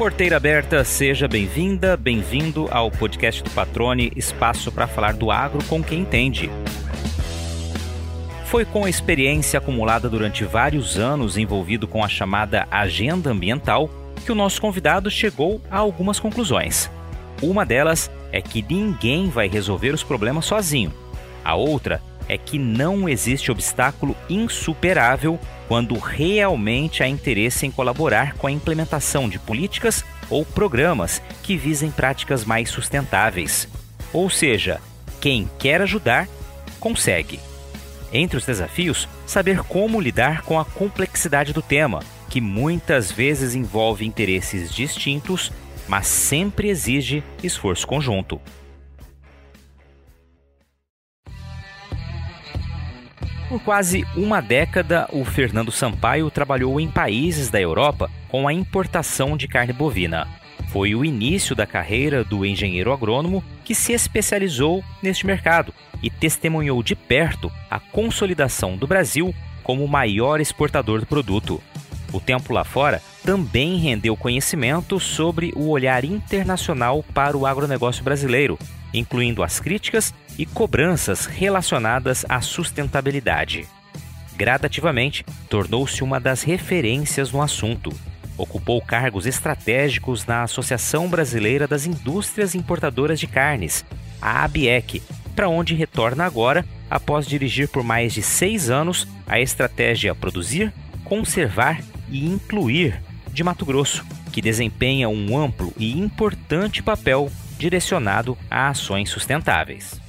Porteira aberta, seja bem-vinda, bem-vindo ao podcast do Patrone, espaço para falar do agro com quem entende. Foi com a experiência acumulada durante vários anos envolvido com a chamada agenda ambiental que o nosso convidado chegou a algumas conclusões. Uma delas é que ninguém vai resolver os problemas sozinho. A outra é que não existe obstáculo insuperável quando realmente há interesse em colaborar com a implementação de políticas ou programas que visem práticas mais sustentáveis. Ou seja, quem quer ajudar, consegue. Entre os desafios, saber como lidar com a complexidade do tema, que muitas vezes envolve interesses distintos, mas sempre exige esforço conjunto. Por quase uma década, o Fernando Sampaio trabalhou em países da Europa com a importação de carne bovina. Foi o início da carreira do engenheiro agrônomo que se especializou neste mercado e testemunhou de perto a consolidação do Brasil como o maior exportador do produto. O tempo lá fora também rendeu conhecimento sobre o olhar internacional para o agronegócio brasileiro, incluindo as críticas e cobranças relacionadas à sustentabilidade. Gradativamente, tornou-se uma das referências no assunto. Ocupou cargos estratégicos na Associação Brasileira das Indústrias Importadoras de Carnes, a ABEC, para onde retorna agora após dirigir por mais de seis anos a estratégia Produzir, Conservar e Incluir de Mato Grosso, que desempenha um amplo e importante papel direcionado a ações sustentáveis.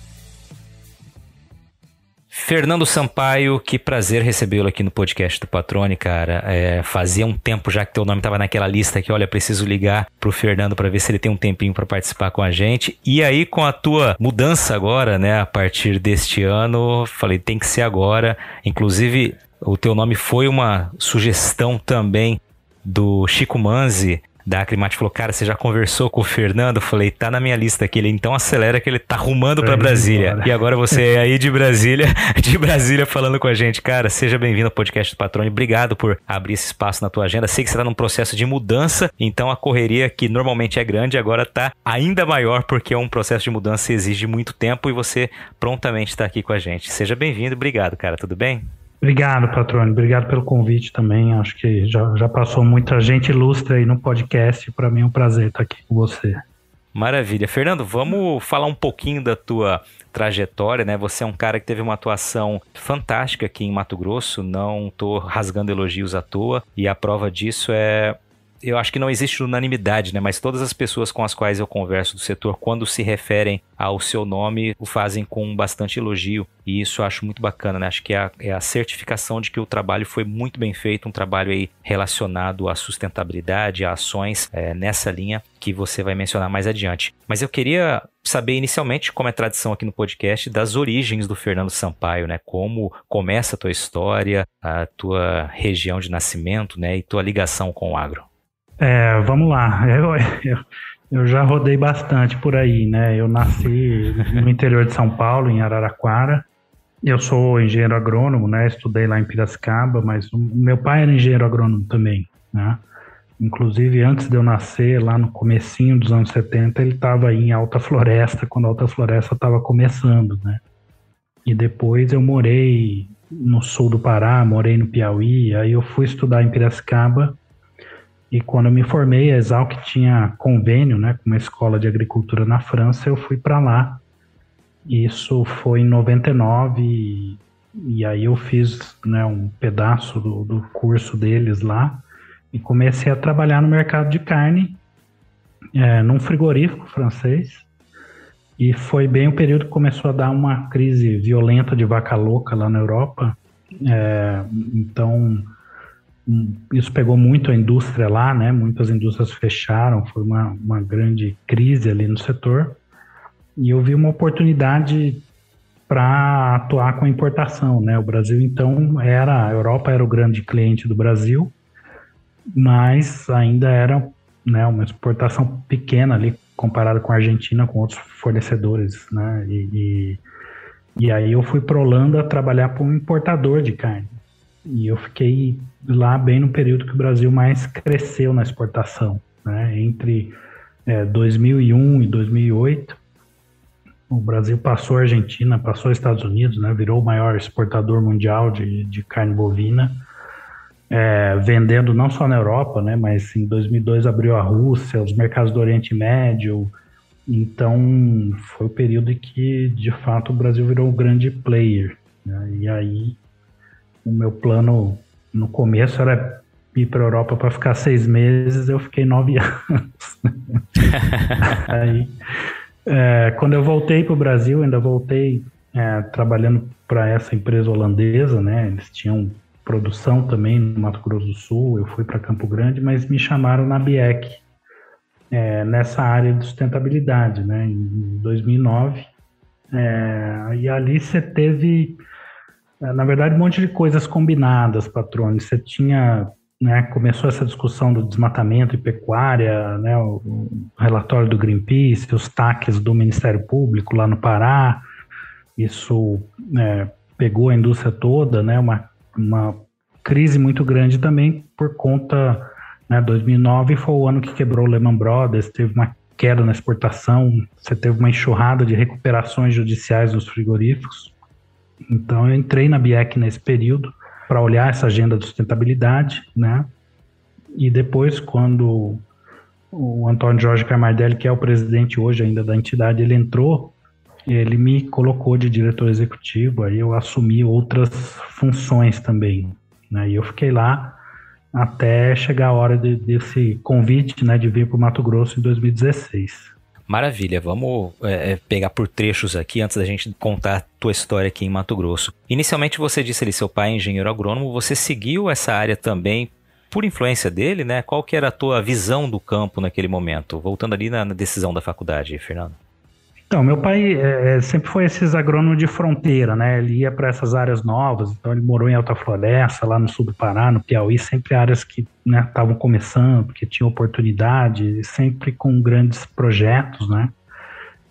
Fernando Sampaio, que prazer recebê-lo aqui no podcast do Patrone, cara. É, fazia um tempo já que teu nome estava naquela lista que, olha, preciso ligar pro Fernando para ver se ele tem um tempinho para participar com a gente. E aí, com a tua mudança agora, né, a partir deste ano, falei, tem que ser agora. Inclusive, o teu nome foi uma sugestão também do Chico Manzi, da Aclimate falou, cara, você já conversou com o Fernando? Eu falei, tá na minha lista aqui, ele então acelera que ele tá rumando para Brasília. E agora você é aí de Brasília, de Brasília falando com a gente. Cara, seja bem-vindo ao podcast do Patrone. Obrigado por abrir esse espaço na tua agenda. Sei que você tá num processo de mudança, então a correria que normalmente é grande agora tá ainda maior porque é um processo de mudança que exige muito tempo e você prontamente está aqui com a gente. Seja bem-vindo. Obrigado, cara. Tudo bem? Obrigado, patrônio. Obrigado pelo convite também. Acho que já, já passou muita gente ilustre aí no podcast. Para mim é um prazer estar aqui com você. Maravilha. Fernando, vamos falar um pouquinho da tua trajetória, né? Você é um cara que teve uma atuação fantástica aqui em Mato Grosso, não estou rasgando elogios à toa, e a prova disso é eu acho que não existe unanimidade, né? Mas todas as pessoas com as quais eu converso do setor, quando se referem ao seu nome, o fazem com bastante elogio. E isso eu acho muito bacana, né? Acho que é a, é a certificação de que o trabalho foi muito bem feito, um trabalho aí relacionado à sustentabilidade, a ações é, nessa linha que você vai mencionar mais adiante. Mas eu queria saber inicialmente, como é tradição aqui no podcast, das origens do Fernando Sampaio, né? Como começa a tua história, a tua região de nascimento, né? E tua ligação com o agro. É, vamos lá. Eu, eu, eu, já rodei bastante por aí, né? Eu nasci no interior de São Paulo, em Araraquara. Eu sou engenheiro agrônomo, né? Estudei lá em Piracicaba, mas o meu pai era engenheiro agrônomo também, né? Inclusive, antes de eu nascer, lá no comecinho dos anos 70, ele estava em Alta Floresta, quando a Alta Floresta estava começando, né? E depois eu morei no sul do Pará, morei no Piauí, aí eu fui estudar em Piracicaba e quando eu me formei, a Exalc tinha convênio né, com uma escola de agricultura na França, eu fui para lá. Isso foi em 99 e, e aí eu fiz né, um pedaço do, do curso deles lá e comecei a trabalhar no mercado de carne, é, num frigorífico francês. E foi bem o período que começou a dar uma crise violenta de vaca louca lá na Europa. É, então, isso pegou muito a indústria lá, né? Muitas indústrias fecharam, foi uma, uma grande crise ali no setor. E eu vi uma oportunidade para atuar com a importação, né? O Brasil então era, a Europa era o grande cliente do Brasil, mas ainda era, né, uma exportação pequena ali comparada com a Argentina, com outros fornecedores, né? E, e, e aí eu fui para Holanda trabalhar para um importador de carne. E eu fiquei lá bem no período que o Brasil mais cresceu na exportação. Né? Entre é, 2001 e 2008, o Brasil passou a Argentina, passou os Estados Unidos, né? virou o maior exportador mundial de, de carne bovina, é, vendendo não só na Europa, né? mas em 2002 abriu a Rússia, os mercados do Oriente Médio, então foi o período em que, de fato, o Brasil virou um grande player. Né? E aí, o meu plano no começo era ir para a Europa para ficar seis meses, eu fiquei nove anos. aí, é, quando eu voltei para o Brasil, ainda voltei é, trabalhando para essa empresa holandesa, né? Eles tinham produção também no Mato Grosso do Sul. Eu fui para Campo Grande, mas me chamaram na BIEC é, nessa área de sustentabilidade, né? Em 2009. É, e ali você teve, na verdade, um monte de coisas combinadas, patrone. Você tinha né, começou essa discussão do desmatamento e pecuária, né, o, o, relatório do Greenpeace, os taques do Ministério Público lá no Pará, isso é, pegou a indústria toda, né, uma, uma crise muito grande também por conta, né, 2009 foi o ano que quebrou o Lehman Brothers, teve uma queda na exportação, você teve uma enxurrada de recuperações judiciais dos frigoríficos, então eu entrei na BIEC nesse período, para olhar essa agenda de sustentabilidade, né? E depois, quando o Antônio Jorge Camardelli, que é o presidente hoje ainda da entidade, ele entrou, ele me colocou de diretor executivo, aí eu assumi outras funções também, né? E eu fiquei lá até chegar a hora de, desse convite, né, de vir para o Mato Grosso em 2016. Maravilha, vamos é, é, pegar por trechos aqui antes da gente contar a tua história aqui em Mato Grosso. Inicialmente você disse ali, seu pai é engenheiro agrônomo, você seguiu essa área também por influência dele, né? Qual que era a tua visão do campo naquele momento? Voltando ali na, na decisão da faculdade, Fernando. Então, meu pai é, sempre foi esses agrônomos de fronteira, né? Ele ia para essas áreas novas, então ele morou em Alta Floresta, lá no sul do Pará, no Piauí, sempre áreas que estavam né, começando, que tinham oportunidade, sempre com grandes projetos, né?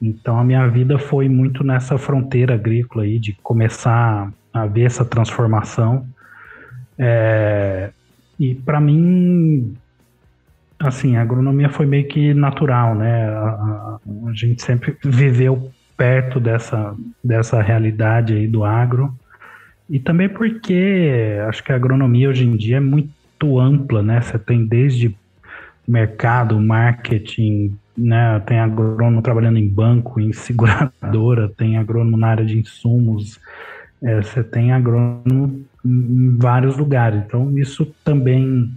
Então a minha vida foi muito nessa fronteira agrícola aí, de começar a ver essa transformação. É, e para mim, assim, a agronomia foi meio que natural, né? A, a, a, gente sempre viveu perto dessa, dessa realidade aí do agro. E também porque acho que a agronomia hoje em dia é muito ampla, né? Você tem desde mercado, marketing, né? Tem agrônomo trabalhando em banco, em seguradora, tem agrônomo na área de insumos, é, você tem agrônomo em vários lugares. Então, isso também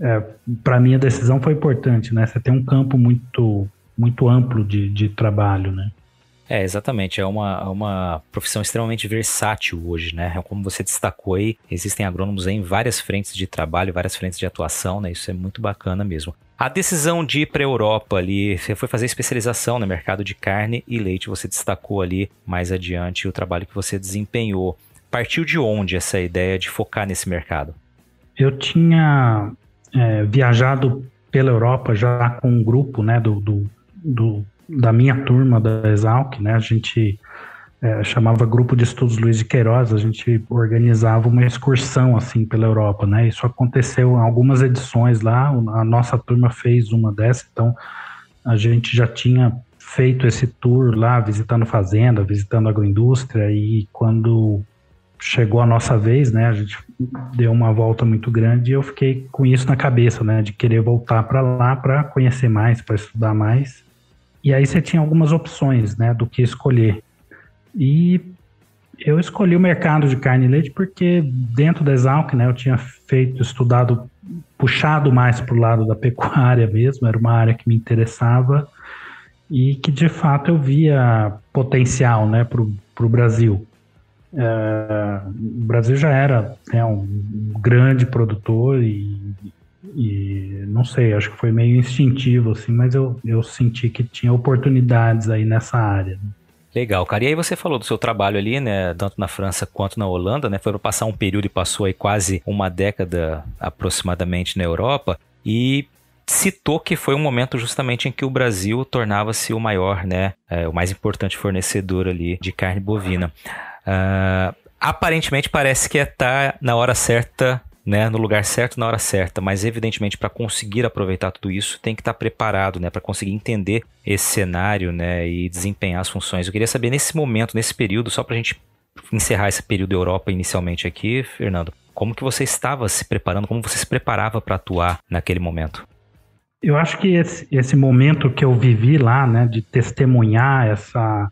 é, para mim a decisão foi importante, né? Você tem um campo muito muito amplo de, de trabalho, né? É, exatamente. É uma, é uma profissão extremamente versátil hoje, né? Como você destacou aí, existem agrônomos em várias frentes de trabalho, várias frentes de atuação, né? Isso é muito bacana mesmo. A decisão de ir para a Europa ali, você foi fazer especialização no mercado de carne e leite, você destacou ali mais adiante o trabalho que você desempenhou. Partiu de onde essa ideia de focar nesse mercado? Eu tinha é, viajado pela Europa já com um grupo né, do, do, do da minha turma da Exalc, né, a gente é, chamava Grupo de Estudos Luiz de Queiroz, a gente organizava uma excursão assim pela Europa, né, isso aconteceu em algumas edições lá, a nossa turma fez uma dessa, então a gente já tinha feito esse tour lá, visitando fazenda, visitando agroindústria, e quando chegou a nossa vez, né? A gente deu uma volta muito grande e eu fiquei com isso na cabeça, né? De querer voltar para lá para conhecer mais, para estudar mais. E aí você tinha algumas opções, né? Do que escolher. E eu escolhi o mercado de carne e leite porque dentro da Exalc, né? Eu tinha feito, estudado, puxado mais para o lado da pecuária mesmo. Era uma área que me interessava e que de fato eu via potencial, né? Para o Brasil. É, o Brasil já era né, um grande produtor e, e, não sei, acho que foi meio instintivo, assim, mas eu, eu senti que tinha oportunidades aí nessa área. Legal, cara. E aí você falou do seu trabalho ali, né, tanto na França quanto na Holanda, né? Foi para passar um período e passou aí quase uma década aproximadamente na Europa e citou que foi um momento justamente em que o Brasil tornava-se o maior, né, é, o mais importante fornecedor ali de carne bovina. Uh, aparentemente parece que é estar tá na hora certa né, no lugar certo na hora certa, mas evidentemente para conseguir aproveitar tudo isso tem que estar tá preparado, né, para conseguir entender esse cenário, né, e desempenhar as funções. Eu queria saber nesse momento, nesse período, só para a gente encerrar esse período Europa inicialmente aqui, Fernando, como que você estava se preparando, como você se preparava para atuar naquele momento? Eu acho que esse, esse momento que eu vivi lá, né, de testemunhar essa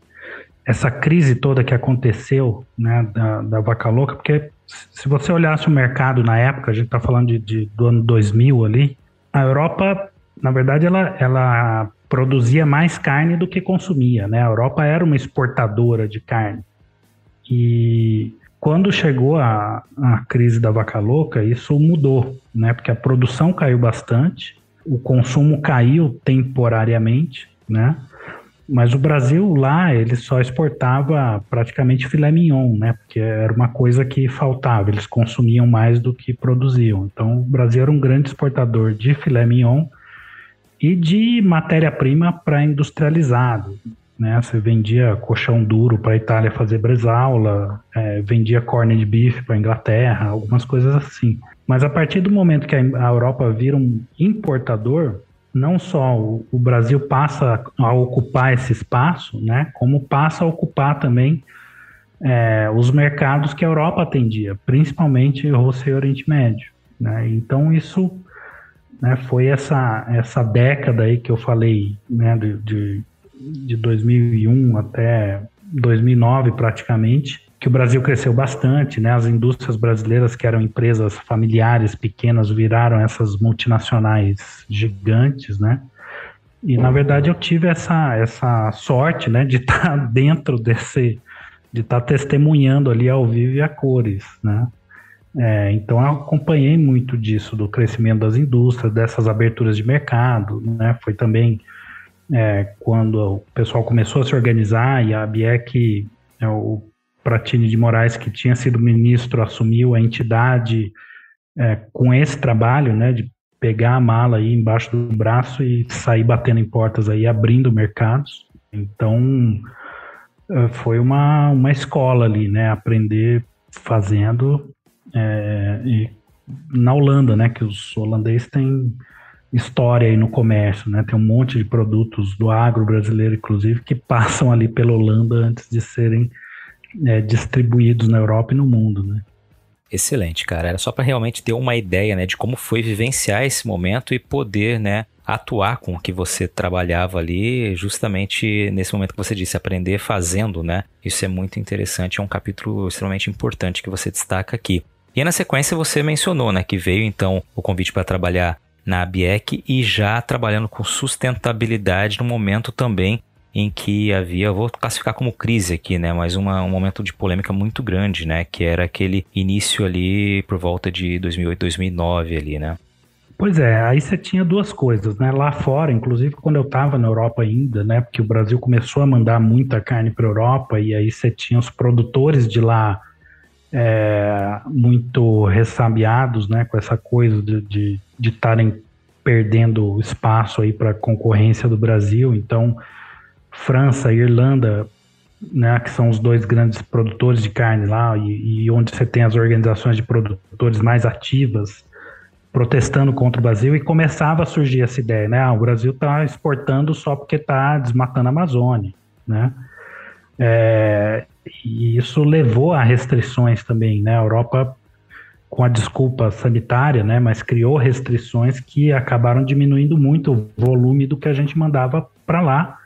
essa crise toda que aconteceu, né, da, da vaca louca, porque se você olhasse o mercado na época, a gente está falando de, de, do ano 2000 ali, a Europa, na verdade, ela, ela produzia mais carne do que consumia, né? A Europa era uma exportadora de carne. E quando chegou a, a crise da vaca louca, isso mudou, né? Porque a produção caiu bastante, o consumo caiu temporariamente, né? Mas o Brasil lá, ele só exportava praticamente filé mignon, né? Porque era uma coisa que faltava, eles consumiam mais do que produziam. Então, o Brasil era um grande exportador de filé mignon e de matéria-prima para industrializado. Né? Você vendia colchão duro para a Itália fazer bresaula, é, vendia corned beef para a Inglaterra, algumas coisas assim. Mas a partir do momento que a Europa vira um importador, não só o, o Brasil passa a ocupar esse espaço, né, como passa a ocupar também é, os mercados que a Europa atendia, principalmente Rússia e Oriente Médio. Né? Então isso né, foi essa, essa década aí que eu falei, né, de, de, de 2001 até 2009 praticamente, que o Brasil cresceu bastante, né? As indústrias brasileiras, que eram empresas familiares pequenas, viraram essas multinacionais gigantes, né? E na verdade eu tive essa, essa sorte, né, de estar tá dentro desse, de estar tá testemunhando ali ao vivo e a cores, né? É, então eu acompanhei muito disso, do crescimento das indústrias, dessas aberturas de mercado, né? Foi também é, quando o pessoal começou a se organizar e a BIEC, é, o Pratini de Moraes, que tinha sido ministro, assumiu a entidade é, com esse trabalho, né, de pegar a mala aí embaixo do braço e sair batendo em portas aí, abrindo mercados. Então, é, foi uma, uma escola ali, né, aprender fazendo é, e na Holanda, né, que os holandeses têm história aí no comércio, né, tem um monte de produtos do agro brasileiro, inclusive, que passam ali pela Holanda antes de serem é, distribuídos na Europa e no mundo, né? Excelente, cara. Era só para realmente ter uma ideia, né, de como foi vivenciar esse momento e poder, né, atuar com o que você trabalhava ali, justamente nesse momento que você disse, aprender fazendo, né? Isso é muito interessante, é um capítulo extremamente importante que você destaca aqui. E na sequência você mencionou, né, que veio então o convite para trabalhar na ABIEC e já trabalhando com sustentabilidade no momento também em que havia, vou classificar como crise aqui, né, mas uma, um momento de polêmica muito grande, né, que era aquele início ali por volta de 2008, 2009 ali, né. Pois é, aí você tinha duas coisas, né? Lá fora, inclusive quando eu estava na Europa ainda, né? Porque o Brasil começou a mandar muita carne para a Europa e aí você tinha os produtores de lá é, muito ressabiados, né? Com essa coisa de estarem de, de perdendo espaço aí para a concorrência do Brasil. Então, França Irlanda, né, que são os dois grandes produtores de carne lá, e, e, onde você tem as organizações de produtores mais ativas protestando contra o Brasil, e começava a surgir essa ideia, né? Ah, o Brasil está exportando só porque está desmatando a Amazônia, né? É, e isso levou a restrições também, né? A Europa, com a desculpa sanitária, né? Mas criou restrições que acabaram diminuindo muito o volume do que a gente mandava para lá,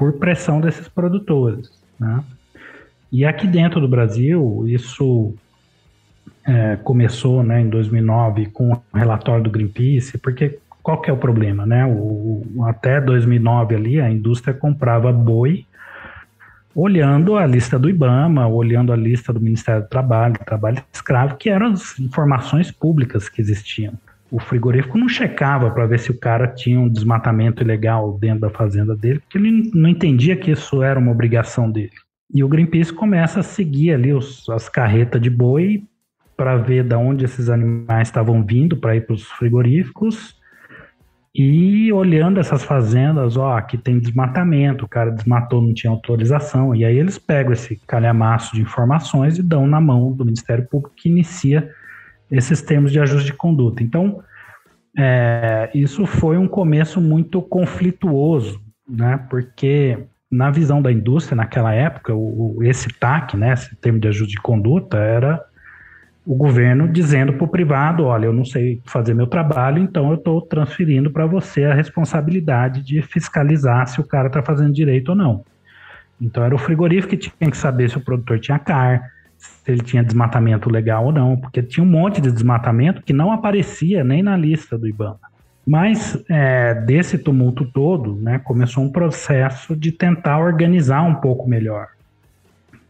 por pressão desses produtores. Né? E aqui dentro do Brasil, isso é, começou né, em 2009 com o relatório do Greenpeace, porque qual que é o problema? Né? O, até 2009 ali, a indústria comprava boi olhando a lista do IBAMA, olhando a lista do Ministério do Trabalho, trabalho escravo, que eram as informações públicas que existiam o frigorífico não checava para ver se o cara tinha um desmatamento ilegal dentro da fazenda dele, porque ele não entendia que isso era uma obrigação dele. E o Greenpeace começa a seguir ali os, as carretas de boi para ver de onde esses animais estavam vindo para ir para os frigoríficos e olhando essas fazendas, ó, aqui tem desmatamento, o cara desmatou, não tinha autorização, e aí eles pegam esse calhamaço de informações e dão na mão do Ministério Público que inicia esses termos de ajuste de conduta. Então, é, isso foi um começo muito conflituoso, né? Porque na visão da indústria naquela época, o, esse TAC, né, esse termo de ajuste de conduta, era o governo dizendo para o privado, olha, eu não sei fazer meu trabalho, então eu estou transferindo para você a responsabilidade de fiscalizar se o cara está fazendo direito ou não. Então era o frigorífico que tinha que saber se o produtor tinha CAR, se ele tinha desmatamento legal ou não, porque tinha um monte de desmatamento que não aparecia nem na lista do IBAMA. Mas é, desse tumulto todo, né, começou um processo de tentar organizar um pouco melhor,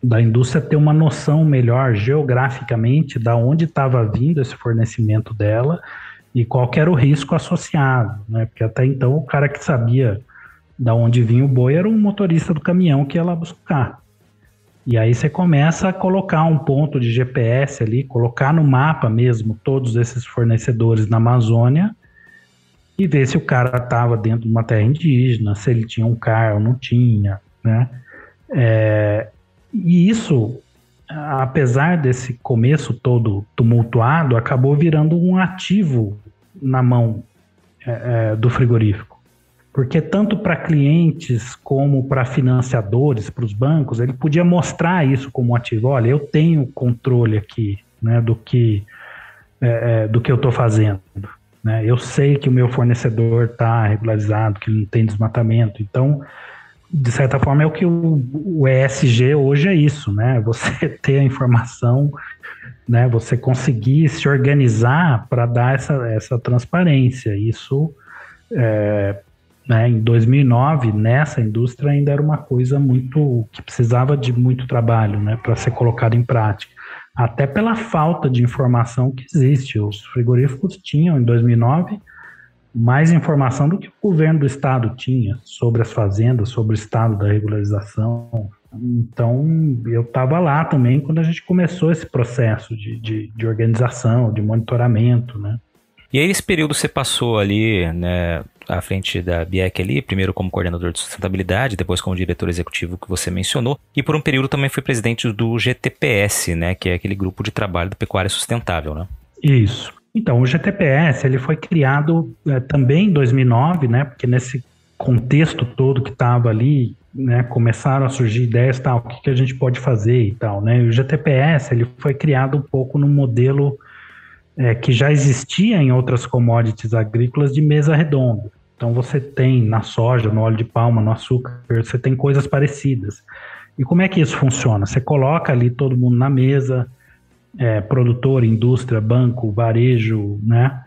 da indústria ter uma noção melhor geograficamente da onde estava vindo esse fornecimento dela e qual era o risco associado, né? Porque até então o cara que sabia da onde vinha o boi era um motorista do caminhão que ia lá buscar. E aí você começa a colocar um ponto de GPS ali, colocar no mapa mesmo todos esses fornecedores na Amazônia e ver se o cara estava dentro de uma terra indígena, se ele tinha um carro ou não tinha, né? É, e isso, apesar desse começo todo tumultuado, acabou virando um ativo na mão é, é do frigorífico. Porque tanto para clientes como para financiadores, para os bancos, ele podia mostrar isso como ativo. Olha, eu tenho controle aqui né, do, que, é, é do que eu estou fazendo. Né? Eu sei que o meu fornecedor está regularizado, que não tem desmatamento. Então, de certa forma, é o que o, o ESG hoje é isso, né? Você ter a informação, né? Você conseguir se organizar para dar essa, essa transparência. Isso, é, né, em 2009, nessa indústria ainda era uma coisa muito que precisava de muito trabalho, né, para ser colocado em prática. Até pela falta de informação que existe. Os frigoríficos tinham em 2009 mais informação do que o governo do estado tinha sobre as fazendas, sobre o estado da regularização. Então, eu estava lá também quando a gente começou esse processo de, de, de, organização, de monitoramento, né? E aí, esse período você passou ali, né, à frente da BIEC ali, primeiro como coordenador de sustentabilidade, depois como diretor executivo que você mencionou, e por um período também foi presidente do GTPS, né, que é aquele grupo de trabalho da pecuária sustentável, né? Isso. Então, o GTPS ele foi criado é, também em 2009, né? Porque nesse contexto todo que estava ali, né, começaram a surgir ideias, tal, o que, que a gente pode fazer e tal, né? E o GTPS ele foi criado um pouco no modelo é, que já existia em outras commodities agrícolas de mesa redonda. Então você tem na soja, no óleo de palma, no açúcar, você tem coisas parecidas. E como é que isso funciona? Você coloca ali todo mundo na mesa, é, produtor, indústria, banco, varejo, né?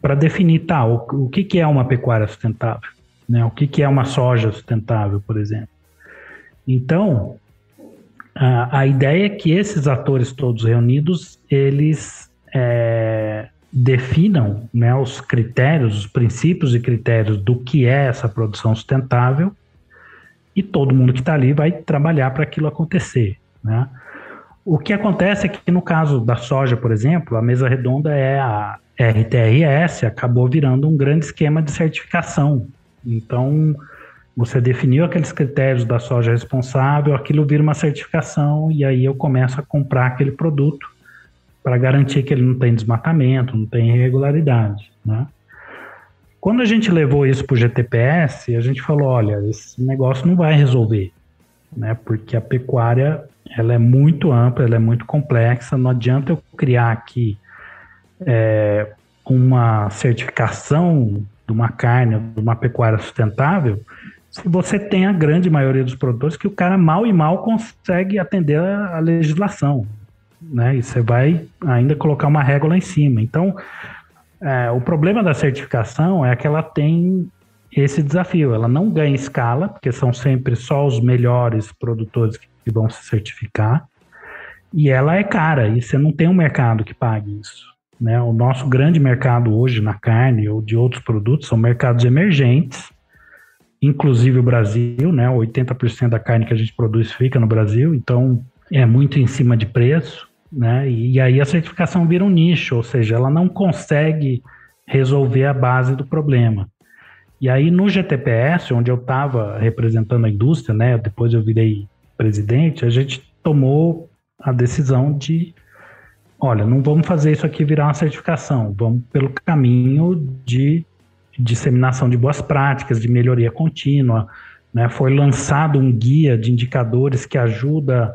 Para definir, tá, o, o que, que é uma pecuária sustentável, né? O que, que é uma soja sustentável, por exemplo. Então, a, a ideia é que esses atores todos reunidos, eles é, definam né, os critérios, os princípios e critérios do que é essa produção sustentável e todo mundo que está ali vai trabalhar para aquilo acontecer, né? O que acontece é que no caso da soja, por exemplo, a mesa redonda é a RTRS, acabou virando um grande esquema de certificação. Então, você definiu aqueles critérios da soja responsável, aquilo vira uma certificação e aí eu começo a comprar aquele produto para garantir que ele não tem desmatamento, não tem irregularidade, né? Quando a gente levou isso para o GTPS, a gente falou, olha, esse negócio não vai resolver, né? Porque a pecuária ela é muito ampla, ela é muito complexa. Não adianta eu criar aqui é, uma certificação de uma carne, de uma pecuária sustentável, se você tem a grande maioria dos produtores que o cara mal e mal consegue atender a, legislação, né? E você vai ainda colocar uma régua lá em cima. Então, é, o problema da certificação é que ela tem esse desafio. Ela não ganha escala, porque são sempre só os melhores produtores que vão se certificar. E ela é cara, e você não tem um mercado que pague isso. Né? O nosso grande mercado hoje na carne ou de outros produtos são mercados emergentes, inclusive o Brasil, né? 80% da carne que a gente produz fica no Brasil, então é muito em cima de preço, né? E, e aí a certificação vira um nicho, ou seja, ela não consegue resolver a base do problema. E aí no GTPS, onde eu estava representando a indústria, né? Depois eu virei presidente, a gente tomou a decisão de olha, não vamos fazer isso aqui virar uma certificação, vamos pelo caminho de disseminação de boas práticas, de melhoria contínua. Né? Foi lançado um guia de indicadores que ajuda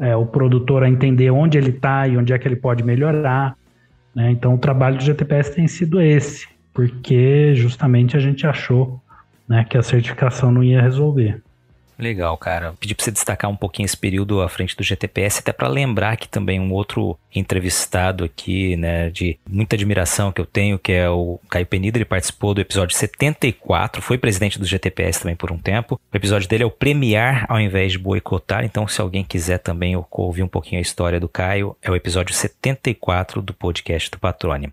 é, o produtor a entender onde ele está e onde é que ele pode melhorar. Né? Então, o trabalho do GTPS tem sido esse, porque justamente a gente achou né, que a certificação não ia resolver. Legal, cara. Pedi para você destacar um pouquinho esse período à frente do GTPS, até para lembrar que também um outro entrevistado aqui, né, de muita admiração que eu tenho, que é o Caio Penida, ele participou do episódio 74, foi presidente do GTPS também por um tempo. O episódio dele é o premiar ao invés de boicotar, então se alguém quiser também ouvir um pouquinho a história do Caio, é o episódio 74 do podcast do Patrônio.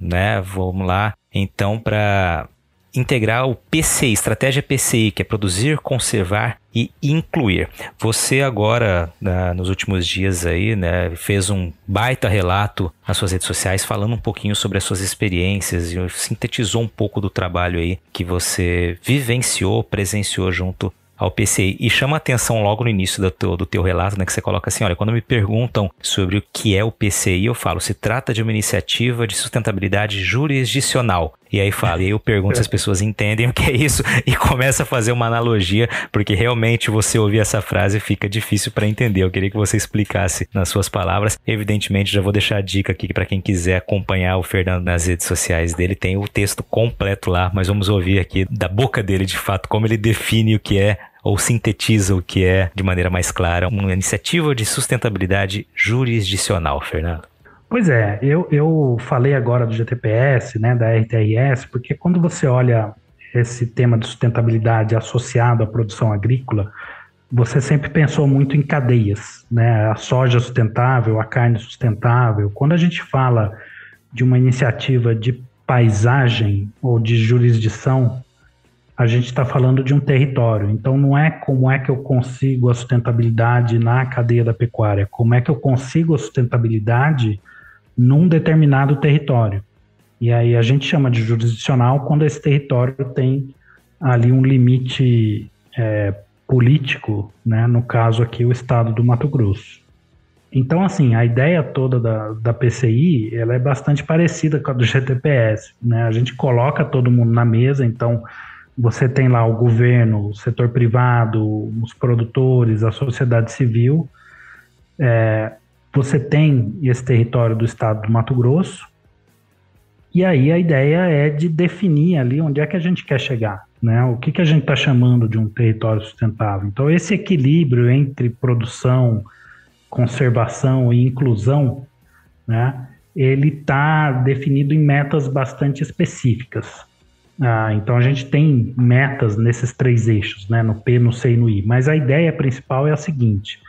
né? Vamos lá, então, para integrar o PCI, estratégia PCI, que é produzir, conservar e incluir. Você agora, nos últimos dias aí, né, fez um baita relato nas suas redes sociais falando um pouquinho sobre as suas experiências e sintetizou um pouco do trabalho aí que você vivenciou, presenciou junto ao PCI. E chama atenção logo no início do teu, do teu relato, né, que você coloca assim, olha, quando me perguntam sobre o que é o PCI, eu falo, se trata de uma iniciativa de sustentabilidade jurisdicional. E aí fala, e aí eu pergunto se as pessoas entendem o que é isso e começa a fazer uma analogia, porque realmente você ouvir essa frase fica difícil para entender. Eu queria que você explicasse nas suas palavras. Evidentemente, já vou deixar a dica aqui para quem quiser acompanhar o Fernando nas redes sociais dele, tem o texto completo lá, mas vamos ouvir aqui da boca dele de fato como ele define o que é ou sintetiza o que é de maneira mais clara uma iniciativa de sustentabilidade jurisdicional, Fernando. Pois é, eu, eu falei agora do GTPS, né, da RTRS, porque quando você olha esse tema de sustentabilidade associado à produção agrícola, você sempre pensou muito em cadeias, né? A soja sustentável, a carne sustentável. Quando a gente fala de uma iniciativa de paisagem ou de jurisdição, a gente está falando de um território. Então, não é como é que eu consigo a sustentabilidade na cadeia da pecuária, como é que eu consigo a sustentabilidade num determinado território. E aí a gente chama de jurisdicional quando esse território tem ali um limite é, político, né? no caso aqui o estado do Mato Grosso. Então, assim, a ideia toda da, da PCI, ela é bastante parecida com a do GTPS, né? A gente coloca todo mundo na mesa, então você tem lá o governo, o setor privado, os produtores, a sociedade civil, é, você tem esse território do estado do Mato Grosso, e aí a ideia é de definir ali onde é que a gente quer chegar, né? O que, que a gente está chamando de um território sustentável. Então, esse equilíbrio entre produção, conservação e inclusão, né? Ele está definido em metas bastante específicas. Ah, então a gente tem metas nesses três eixos, né? No P, no C e no I. Mas a ideia principal é a seguinte: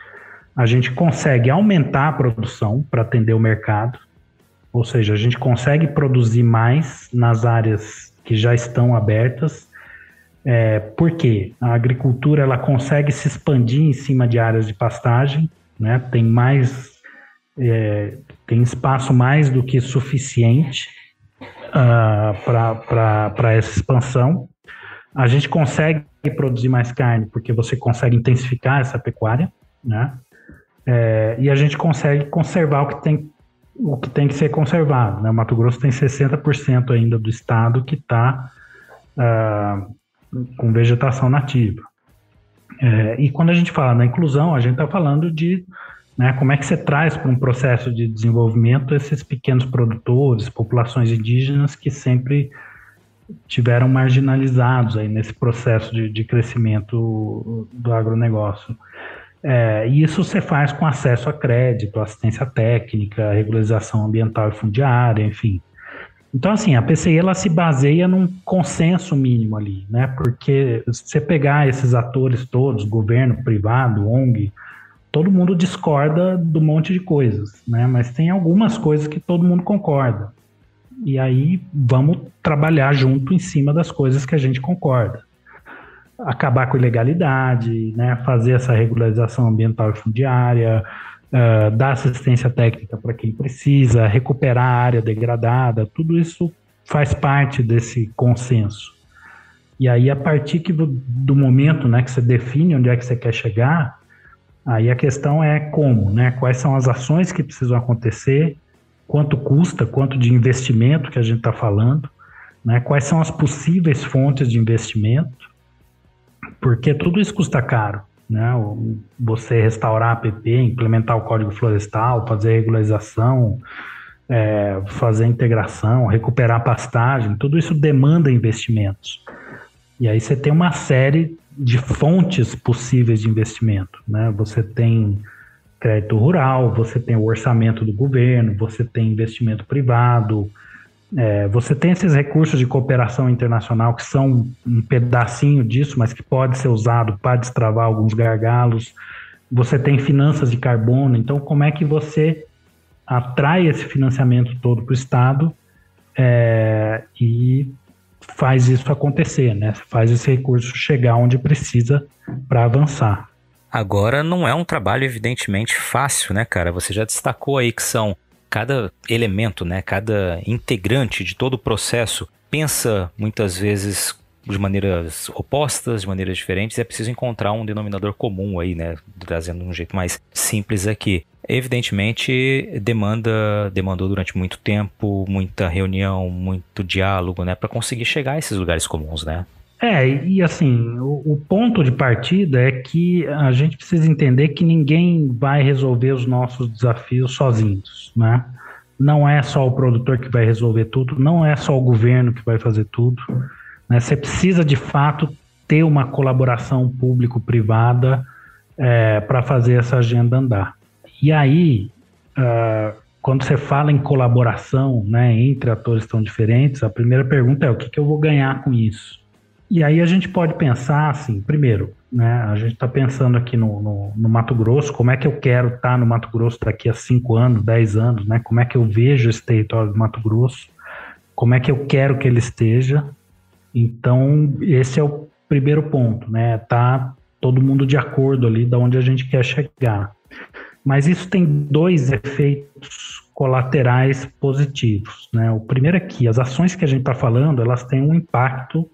a gente consegue aumentar a produção para atender o mercado, ou seja, a gente consegue produzir mais nas áreas que já estão abertas. É, porque a agricultura ela consegue se expandir em cima de áreas de pastagem, né? tem mais é, tem espaço mais do que suficiente uh, para essa expansão. A gente consegue produzir mais carne porque você consegue intensificar essa pecuária, né? É, e a gente consegue conservar o que tem, o que, tem que ser conservado. Né? O Mato Grosso tem 60% ainda do estado que está uh, ah, com vegetação nativa. É, e quando a gente fala da inclusão, a gente está falando de né, como é que você traz para um processo de desenvolvimento esses pequenos produtores, populações indígenas que sempre tiveram marginalizados aí nesse processo de, de crescimento do agronegócio. É, isso você faz com acesso a crédito, assistência técnica, regularização ambiental e fundiária, enfim. Então, assim, a PCI ela se baseia num consenso mínimo ali, né? Porque se você pegar esses atores todos, governo, privado, ONG, todo mundo discorda do monte de coisas, né? Mas tem algumas coisas que todo mundo concorda. E aí vamos trabalhar junto em cima das coisas que a gente concorda. Acabar com ilegalidade, né? Fazer essa regularização ambiental e fundiária, uh, dar assistência técnica para quem precisa, recuperar a área degradada, tudo isso faz parte desse consenso. E aí, a partir que, do momento né, que você define onde é que você quer chegar, aí a questão é como, né? Quais são as ações que precisam acontecer, quanto custa, quanto de investimento que a gente está falando, né? Quais são as possíveis fontes de investimento, porque tudo isso custa caro né? Você restaurar a APP, implementar o código florestal, fazer regularização, é, fazer integração, recuperar pastagem, tudo isso demanda investimentos. E aí você tem uma série de fontes possíveis de investimento, né? Você tem crédito rural, você tem o orçamento do governo, você tem investimento privado, é, você tem esses recursos de cooperação internacional que são um pedacinho disso, mas que pode ser usado para destravar alguns gargalos. Você tem finanças de carbono. Então, como é que você atrai esse financiamento todo para o Estado é, e faz isso acontecer, né? Faz esse recurso chegar onde precisa para avançar. Agora não é um trabalho evidentemente fácil, né, cara? Você já destacou aí que são cada elemento, né, cada integrante de todo o processo pensa muitas vezes de maneiras opostas, de maneiras diferentes, é preciso encontrar um denominador comum aí, né, trazendo um jeito mais simples aqui. Evidentemente, demanda demandou durante muito tempo, muita reunião, muito diálogo, né, para conseguir chegar a esses lugares comuns, né? É, e assim, o, o, ponto de partida é que a gente precisa entender que ninguém vai resolver os nossos desafios sozinhos, né? Não é só o produtor que vai resolver tudo, não é só o governo que vai fazer tudo. Né? Você precisa, de fato, ter uma colaboração público-privada é, para fazer essa agenda andar. E aí, uh, quando você fala em colaboração né, entre atores tão diferentes, a primeira pergunta é o que, que eu vou ganhar com isso? E aí a gente pode pensar assim, primeiro, né, a gente está pensando aqui no, no, no, Mato Grosso, como é que eu quero estar tá no Mato Grosso daqui a 5 anos, 10 anos, né? Como é que eu vejo esse território do Mato Grosso? Como é que eu quero que ele esteja? Então, esse é o primeiro ponto, né? Tá todo mundo de acordo ali de onde a gente quer chegar. Mas isso tem dois efeitos colaterais positivos, né? O primeiro é que as ações que a gente está falando, elas têm um impacto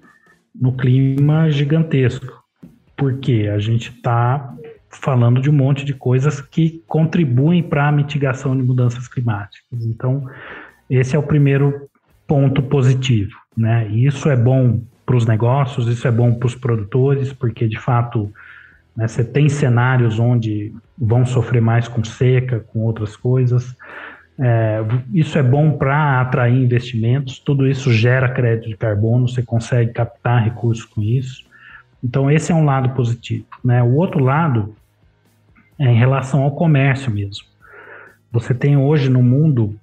no clima gigantesco, porque a gente está falando de um monte de coisas que contribuem para a mitigação de mudanças climáticas. Então, esse é o primeiro ponto positivo, né? E isso é bom para os negócios, isso é bom para os produtores, porque de fato né, você tem cenários onde vão sofrer mais com seca, com outras coisas. É, isso é bom para atrair investimentos, tudo isso gera crédito de carbono, você consegue captar recursos com isso. Então, esse é um lado positivo. Né? O outro lado é em relação ao comércio mesmo. Você tem hoje no mundo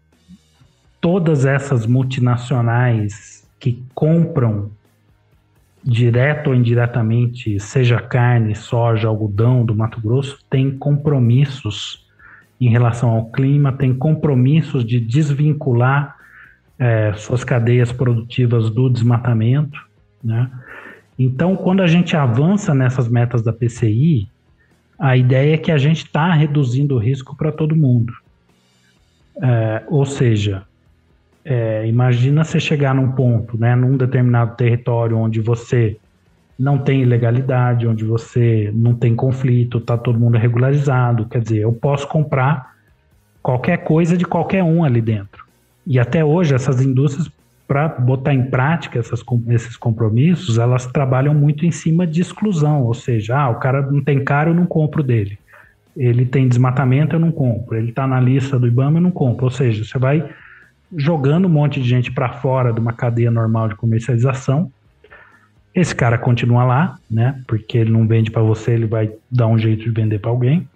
todas essas multinacionais que compram direto ou indiretamente, seja carne, soja, algodão do Mato Grosso, têm compromissos em relação ao clima, tem compromissos de desvincular é, suas cadeias produtivas do desmatamento. Né? Então, quando a gente avança nessas metas da PCI, a ideia é que a gente está reduzindo o risco para todo mundo. É, ou seja, é, imagina você chegar num ponto, né, num determinado território onde você não tem ilegalidade, onde você não tem conflito, está todo mundo regularizado. Quer dizer, eu posso comprar qualquer coisa de qualquer um ali dentro. E até hoje, essas indústrias, para botar em prática essas, esses compromissos, elas trabalham muito em cima de exclusão, ou seja, ah, o cara não tem cara, eu não compro dele. Ele tem desmatamento, eu não compro. Ele está na lista do IBAMA, eu não compro. Ou seja, você vai jogando um monte de gente para fora de uma cadeia normal de comercialização esse cara continua lá, né? Porque ele não vende para você, ele vai dar um jeito de vender para alguém.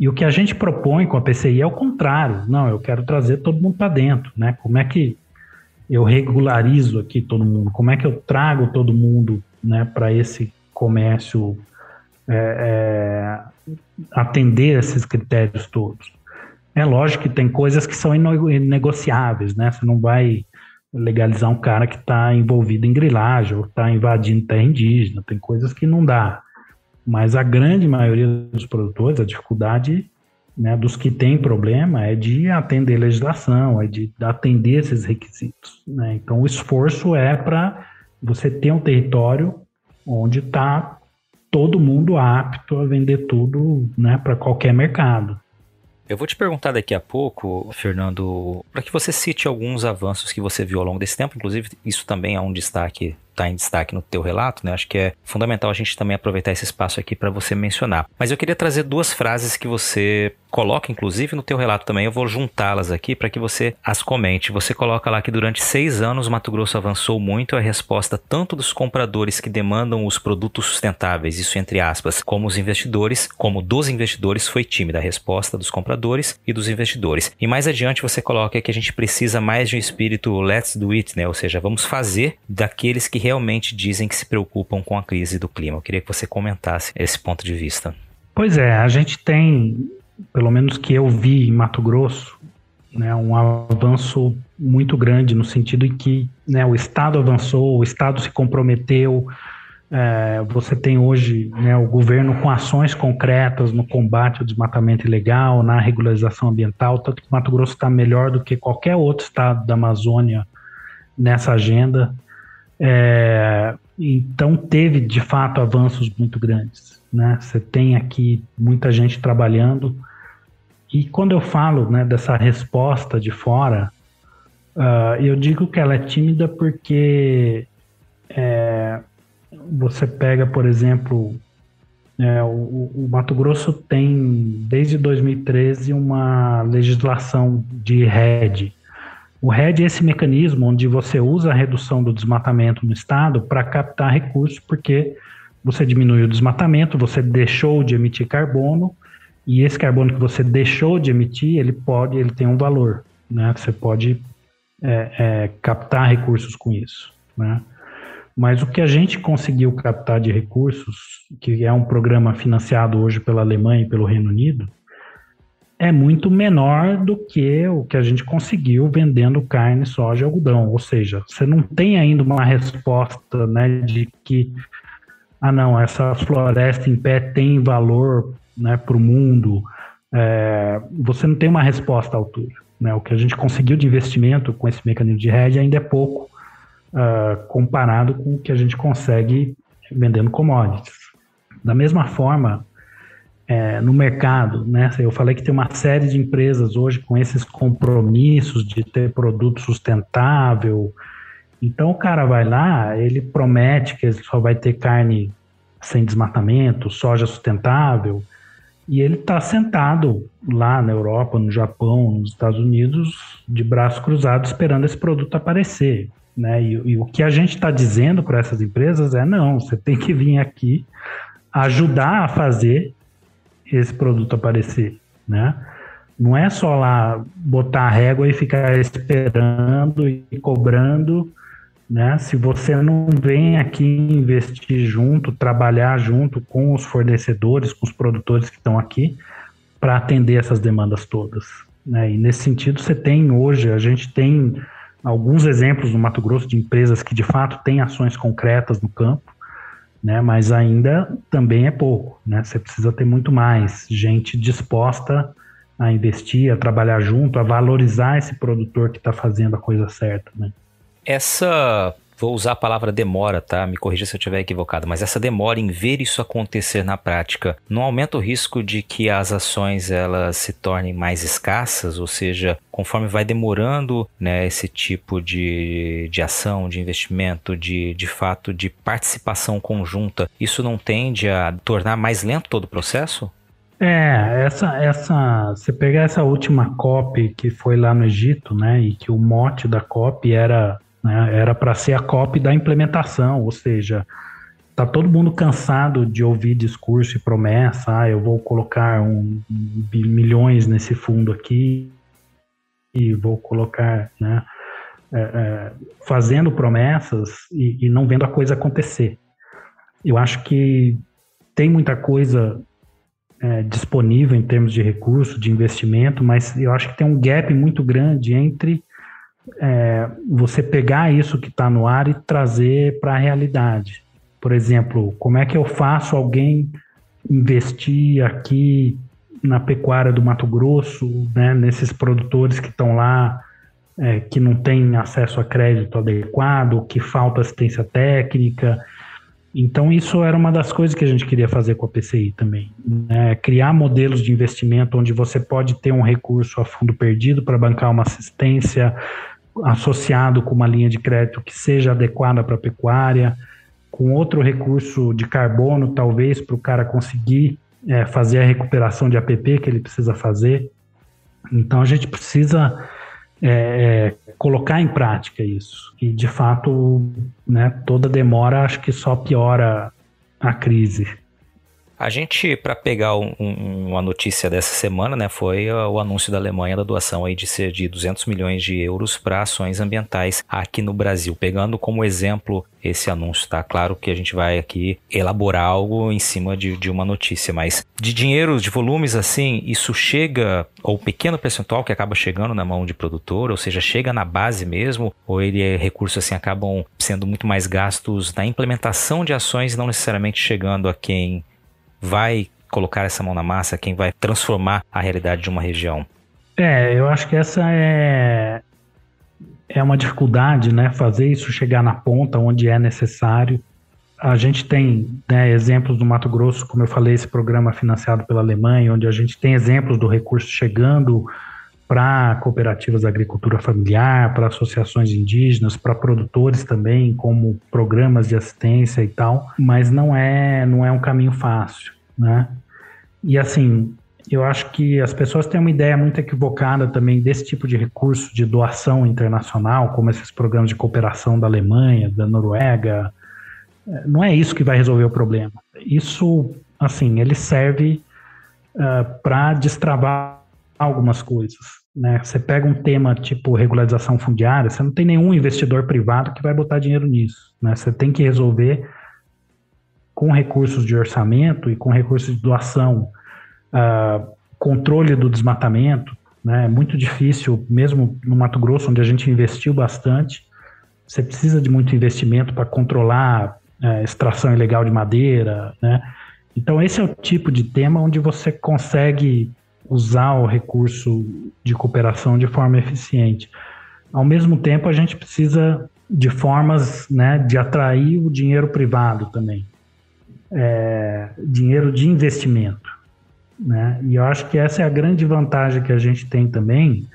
E o que a gente propõe com a PCI é o contrário. Não, eu quero trazer todo mundo para dentro, né? Como é que eu regularizo aqui todo mundo? Como é que eu trago todo mundo, né, para esse comércio é, é, atender esses critérios todos? É lógico que tem coisas que são inegociáveis, né? Você não vai legalizar um cara que está envolvido em grilagem ou está invadindo terra indígena. Tem coisas que não dá. Mas a grande maioria dos produtores, a dificuldade né, dos que têm problema é de atender legislação, é de atender esses requisitos. Né? Então, o esforço é para você ter um território onde está todo mundo apto a vender tudo né, para qualquer mercado. Eu vou te perguntar daqui a pouco, Fernando, para que você cite alguns avanços que você viu ao longo desse tempo. Inclusive, isso também é um destaque está em destaque no teu relato, né? Acho que é fundamental a gente também aproveitar esse espaço aqui para você mencionar. Mas eu queria trazer duas frases que você coloca, inclusive, no teu relato também. Eu vou juntá-las aqui para que você as comente. Você coloca lá que durante seis anos Mato Grosso avançou muito a resposta tanto dos compradores que demandam os produtos sustentáveis, isso entre aspas, como os investidores, como dos investidores foi tímida a resposta dos compradores e dos investidores. E mais adiante você coloca que a gente precisa mais de um espírito let's do it, né? Ou seja, vamos fazer daqueles que realmente dizem que se preocupam com a crise do clima. Eu queria que você comentasse esse ponto de vista. Pois é, a gente tem, pelo menos que eu vi em Mato Grosso, né, um avanço muito grande no sentido em que né, o Estado avançou, o Estado se comprometeu. É, você tem hoje né, o governo com ações concretas no combate ao desmatamento ilegal, na regularização ambiental, tanto que Mato Grosso está melhor do que qualquer outro estado da Amazônia nessa agenda. É, então teve de fato avanços muito grandes, né? Você tem aqui muita gente trabalhando e quando eu falo né, dessa resposta de fora, uh, eu digo que ela é tímida porque é, você pega, por exemplo, é, o, o, Mato Grosso tem desde 2013 uma legislação de rede, o RED é esse mecanismo onde você usa a redução do desmatamento no estado para captar recursos, porque você diminui o desmatamento, você deixou de emitir carbono, e esse carbono que você deixou de emitir, ele pode, ele tem um valor, né? Você pode é, é, captar recursos com isso, né? Mas o que a gente conseguiu captar de recursos, que é um programa financiado hoje pela Alemanha e pelo Reino Unido, é muito menor do que o que a gente conseguiu vendendo carne, soja e algodão. Ou seja, você não tem ainda uma resposta né, de que, ah, não, essa floresta em pé tem valor né, para o mundo. É, você não tem uma resposta à altura. Né? O que a gente conseguiu de investimento com esse mecanismo de rede ainda é pouco uh, comparado com o que a gente consegue vendendo commodities. Da mesma forma, é, no mercado, né? Eu falei que tem uma série de empresas hoje com esses compromissos de ter produto sustentável. Então o cara vai lá, ele promete que ele só vai ter carne sem desmatamento, soja sustentável, e ele está sentado lá na Europa, no Japão, nos Estados Unidos, de braços cruzados, esperando esse produto aparecer. Né? E, e o que a gente está dizendo para essas empresas é: não, você tem que vir aqui ajudar a fazer esse produto aparecer, né? Não é só lá botar a régua e ficar esperando e cobrando, né? Se você não vem aqui investir junto, trabalhar junto com os fornecedores, com os produtores que estão aqui, para atender essas demandas todas. Né? E nesse sentido, você tem hoje, a gente tem alguns exemplos no Mato Grosso de empresas que de fato têm ações concretas no campo, né? Mas ainda também é pouco, né? Você precisa ter muito mais gente disposta a investir, a trabalhar junto, a valorizar esse produtor que está fazendo a coisa certa. Né? Essa Vou usar a palavra demora, tá? Me corrija se eu estiver equivocado, mas essa demora em ver isso acontecer na prática não aumenta o risco de que as ações elas se tornem mais escassas, ou seja, conforme vai demorando né, esse tipo de, de ação, de investimento, de, de fato de participação conjunta, isso não tende a tornar mais lento todo o processo? É, essa, essa, você pegar essa última COP que foi lá no Egito, né, e que o mote da COP era né? Era para ser a cópia da implementação, ou seja, tá todo mundo cansado de ouvir discurso e promessa, ah, eu vou colocar um, milhões nesse fundo aqui e vou colocar, né, é, é, fazendo promessas e, e, não vendo a coisa acontecer. Eu acho que tem muita coisa é, disponível em termos de recurso, de investimento, mas eu acho que tem um gap muito grande entre é, você pegar isso que está no ar e trazer para a realidade. Por exemplo, como é que eu faço alguém investir aqui na pecuária do Mato Grosso, né, nesses produtores que estão lá, é, que não têm acesso a crédito adequado, que falta assistência técnica. Então, isso era uma das coisas que a gente queria fazer com a PCI também. Né? Criar modelos de investimento onde você pode ter um recurso a fundo perdido para bancar uma assistência, associado com uma linha de crédito que seja adequada para a pecuária, com outro recurso de carbono, talvez, para o cara conseguir é, fazer a recuperação de APP que ele precisa fazer. Então, a gente precisa é, é, colocar em prática isso. E, de fato, né, toda demora acho que só piora a crise. A gente, para pegar um, um, uma notícia dessa semana, né, foi o anúncio da Alemanha da doação aí de ser de 200 milhões de euros para ações ambientais aqui no Brasil. Pegando como exemplo esse anúncio, tá? Claro que a gente vai aqui elaborar algo em cima de, de uma notícia, mas de dinheiro, de volumes assim, isso chega, ou pequeno percentual que acaba chegando na mão de produtor, ou seja, chega na base mesmo, ou ele é recursos assim acabam sendo muito mais gastos na implementação de ações, não necessariamente chegando a quem vai colocar essa mão na massa, quem vai transformar a realidade de uma região? É, eu acho que essa é, é uma dificuldade, né? Fazer isso chegar na ponta onde é necessário. A gente tem né, exemplos do Mato Grosso, como eu falei, esse programa financiado pela Alemanha, onde a gente tem exemplos do recurso chegando para cooperativas da agricultura familiar, para associações indígenas, para produtores também, como programas de assistência e tal, mas não é, não é um caminho fácil, né? E assim, eu acho que as pessoas têm uma ideia muito equivocada também desse tipo de recurso de doação internacional, como esses programas de cooperação da Alemanha, da Noruega. Não é isso que vai resolver o problema. Isso, assim, ele serve uh, para destravar algumas coisas. Né? Você pega um tema tipo regularização fundiária, você não tem nenhum investidor privado que vai botar dinheiro nisso. Né? Você tem que resolver com recursos de orçamento e com recursos de doação, uh, controle do desmatamento. Né? É muito difícil, mesmo no Mato Grosso, onde a gente investiu bastante, você precisa de muito investimento para controlar uh, extração ilegal de madeira. Né? Então, esse é o tipo de tema onde você consegue usar o recurso de cooperação de forma eficiente. Ao mesmo tempo, a gente precisa de formas né, de atrair o dinheiro privado também, é, dinheiro de investimento. Né? E eu acho que essa é a grande vantagem que a gente tem também,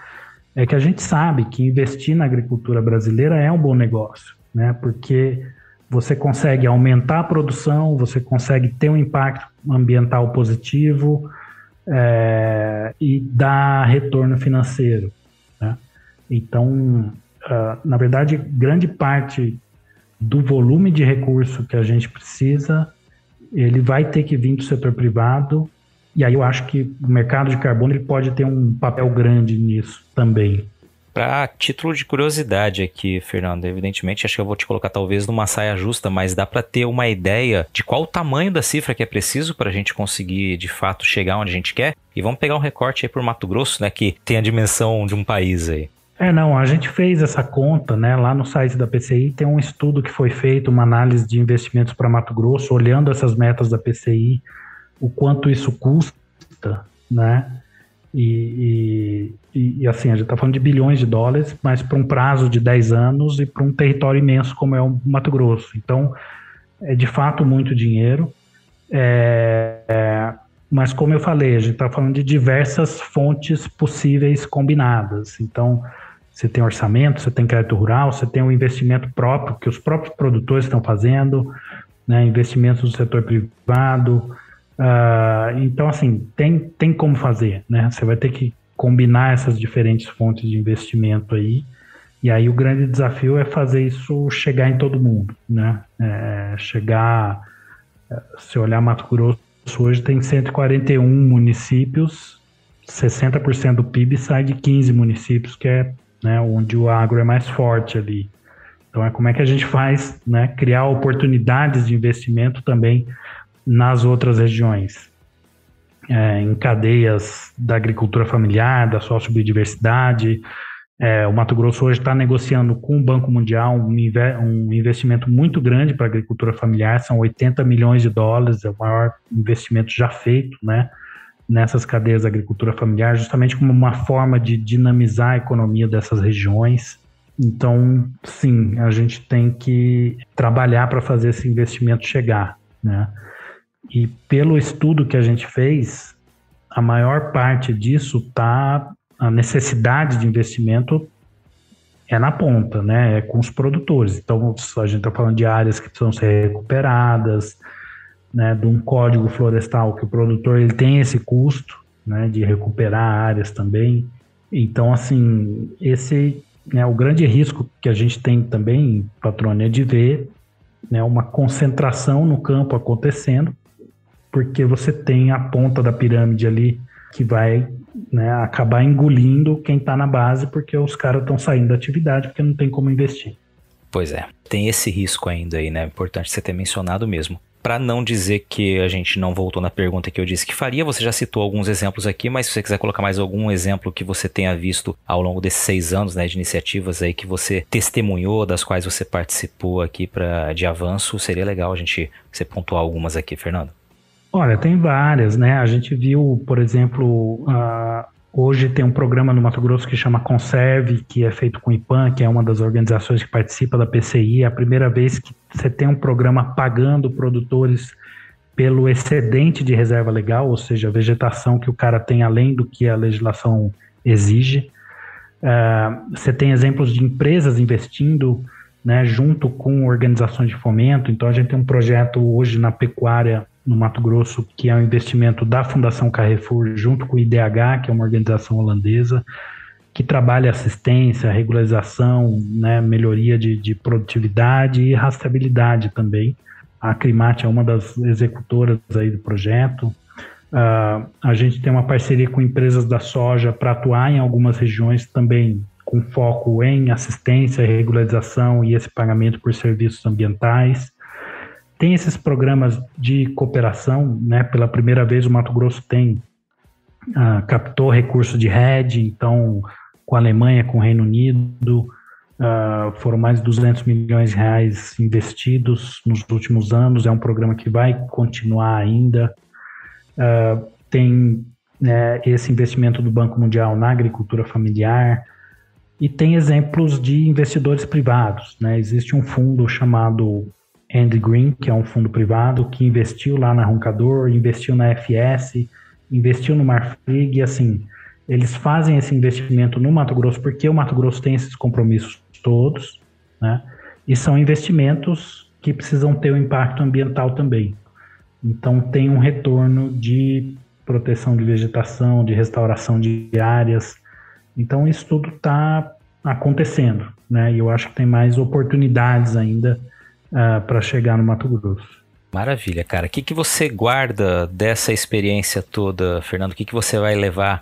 é que a gente sabe que investir na agricultura brasileira é um bom negócio, né? porque você consegue aumentar a produção, você consegue ter um impacto ambiental positivo, é, e dá retorno financeiro. Né? Então, uh, na verdade, grande parte do volume de recurso que a gente precisa, ele vai ter que vir do setor privado, e aí eu acho que o mercado de carbono ele pode ter um papel grande nisso também. Para título de curiosidade aqui, Fernando, evidentemente, acho que eu vou te colocar talvez numa saia justa, mas dá para ter uma ideia de qual o tamanho da cifra que é preciso para a gente conseguir de fato chegar onde a gente quer. E vamos pegar um recorte aí por Mato Grosso, né, que tem a dimensão de um país aí. É, não, a gente fez essa conta, né? Lá no site da PCI tem um estudo que foi feito, uma análise de investimentos para Mato Grosso, olhando essas metas da PCI, o quanto isso custa, né? E, e, e, assim, a gente está falando de bilhões de dólares, mas para um prazo de 10 anos e para um território imenso como é o Mato Grosso. Então, é de fato muito dinheiro. É, é, mas, como eu falei, a gente está falando de diversas fontes possíveis combinadas. Então, você tem orçamento, você tem crédito rural, você tem o um investimento próprio, que os próprios produtores estão fazendo, né, investimentos do setor privado. Uh, então, assim, tem, tem como fazer, né? Você vai ter que combinar essas diferentes fontes de investimento aí. E aí o grande desafio é fazer isso chegar em todo mundo, né? É, chegar, se olhar Mato Grosso hoje tem 141 municípios, 60% do PIB sai de 15 municípios, que é né, onde o agro é mais forte ali. Então é como é que a gente faz, né, criar oportunidades de investimento também nas outras regiões, é, em cadeias da agricultura familiar, da sociobiodiversidade. É, o Mato Grosso hoje está negociando com o Banco Mundial um, um investimento muito grande para a agricultura familiar, são 80 milhões de dólares, é o maior investimento já feito, né? nessas cadeias da agricultura familiar, justamente como uma forma de dinamizar a economia dessas regiões. Então, sim, a gente tem que trabalhar para fazer esse investimento chegar, né? E pelo estudo que a gente fez, a maior parte disso tá a necessidade de investimento é na ponta, né? É com os produtores. Então, a gente está falando de áreas que precisam ser recuperadas, né? De um código florestal que o produtor ele tem esse custo, né? De recuperar áreas também. Então, assim, esse né, o grande risco que a gente tem também, patrônio, é de ver né, uma concentração no campo acontecendo, porque você tem a ponta da pirâmide ali que vai né, acabar engolindo quem está na base, porque os caras estão saindo da atividade porque não tem como investir. Pois é, tem esse risco ainda aí, né? Importante você ter mencionado mesmo para não dizer que a gente não voltou na pergunta que eu disse que faria, você já citou alguns exemplos aqui, mas se você quiser colocar mais algum exemplo que você tenha visto ao longo desses seis anos, né, de iniciativas aí que você testemunhou, das quais você participou aqui para de avanço, seria legal a gente você pontuar algumas aqui, Fernando. Olha, tem várias, né? A gente viu, por exemplo, a, Hoje tem um programa no Mato Grosso que chama Conserve, que é feito com o IPAN, que é uma das organizações que participa da PCI. É a primeira vez que você tem um programa pagando produtores pelo excedente de reserva legal, ou seja, a vegetação que o cara tem além do que a legislação exige. Uh, você tem exemplos de empresas investindo né, junto com organizações de fomento. Então, a gente tem um projeto hoje na pecuária no Mato Grosso, que é um investimento da Fundação Carrefour, junto com o IDH, que é uma organização holandesa, que trabalha assistência, regularização, né, melhoria de, de produtividade e rastreabilidade também. A Climate é uma das executoras aí do projeto. Uh, a gente tem uma parceria com empresas da soja para atuar em algumas regiões também com foco em assistência, regularização e esse pagamento por serviços ambientais. Tem esses programas de cooperação, né? Pela primeira vez o Mato Grosso tem uh, captou recursos de rede, então com a Alemanha, com o Reino Unido, uh, foram mais de 200 milhões de reais investidos nos últimos anos. É um programa que vai continuar ainda. Uh, tem né, esse investimento do Banco Mundial na agricultura familiar. E tem exemplos de investidores privados. Né? Existe um fundo chamado Andy Green, que é um fundo privado, que investiu lá na Roncador, investiu na FS, investiu no Marfrig, e assim, eles fazem esse investimento no Mato Grosso porque o Mato Grosso tem esses compromissos todos, né? E são investimentos que precisam ter um impacto ambiental também. Então tem um retorno de proteção de vegetação, de restauração de áreas. Então isso tudo está acontecendo, né? E eu acho que tem mais oportunidades ainda uh, ah, para chegar no Mato Grosso. Maravilha, cara. O que, que você guarda dessa experiência toda, Fernando? O que, que você vai levar?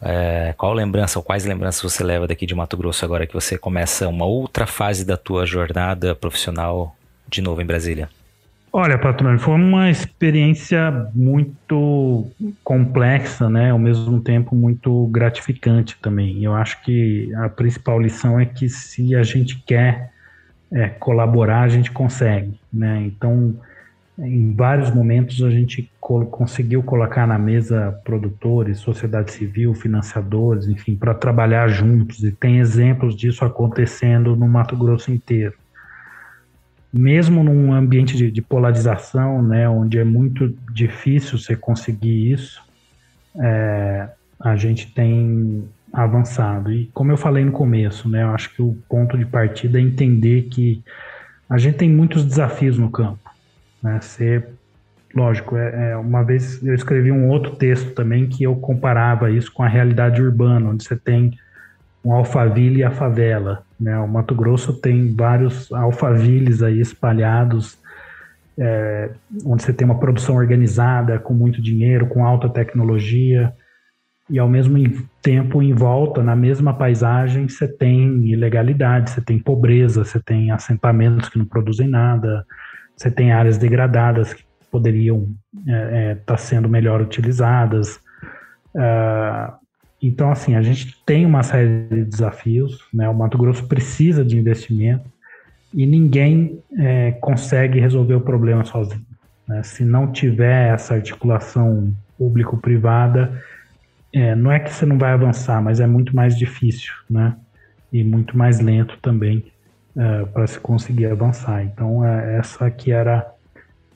É, qual lembrança ou quais lembranças você leva daqui de Mato Grosso agora que você começa uma outra fase da tua jornada profissional de novo em Brasília? Olha, patrônio, foi uma experiência muito complexa, né? Ao mesmo tempo muito gratificante também. Eu acho que a principal lição é que se a gente quer é, colaborar, a gente consegue, né? Então, em vários momentos a gente conseguiu colocar na mesa produtores, sociedade civil, financiadores, enfim, para trabalhar juntos, e tem exemplos disso acontecendo no Mato Grosso inteiro. Mesmo num ambiente de, de polarização, né, onde é muito difícil você conseguir isso, é, a gente tem avançado. E como eu falei no começo, né, eu acho que o ponto de partida é entender que a gente tem muitos desafios no campo. Né? Ser, lógico, é, é, uma vez eu escrevi um outro texto também que eu comparava isso com a realidade urbana, onde você tem um alfaville e a favela. Né? O Mato Grosso tem vários alfavilles aí espalhados, é, onde você tem uma produção organizada, com muito dinheiro, com alta tecnologia, e ao mesmo tempo, em volta, na mesma paisagem, você tem ilegalidade, você tem pobreza, você tem assentamentos que não produzem nada, você tem áreas degradadas que poderiam estar é, é, tá sendo melhor utilizadas. Uh, então, assim, a gente tem uma série de desafios, né? O Mato Grosso precisa de investimento e ninguém é, consegue resolver o problema sozinho. Né? Se não tiver essa articulação público-privada, é, não é que você não vai avançar, mas é muito mais difícil, né? E muito mais lento também é, para se conseguir avançar. Então, é, essa que era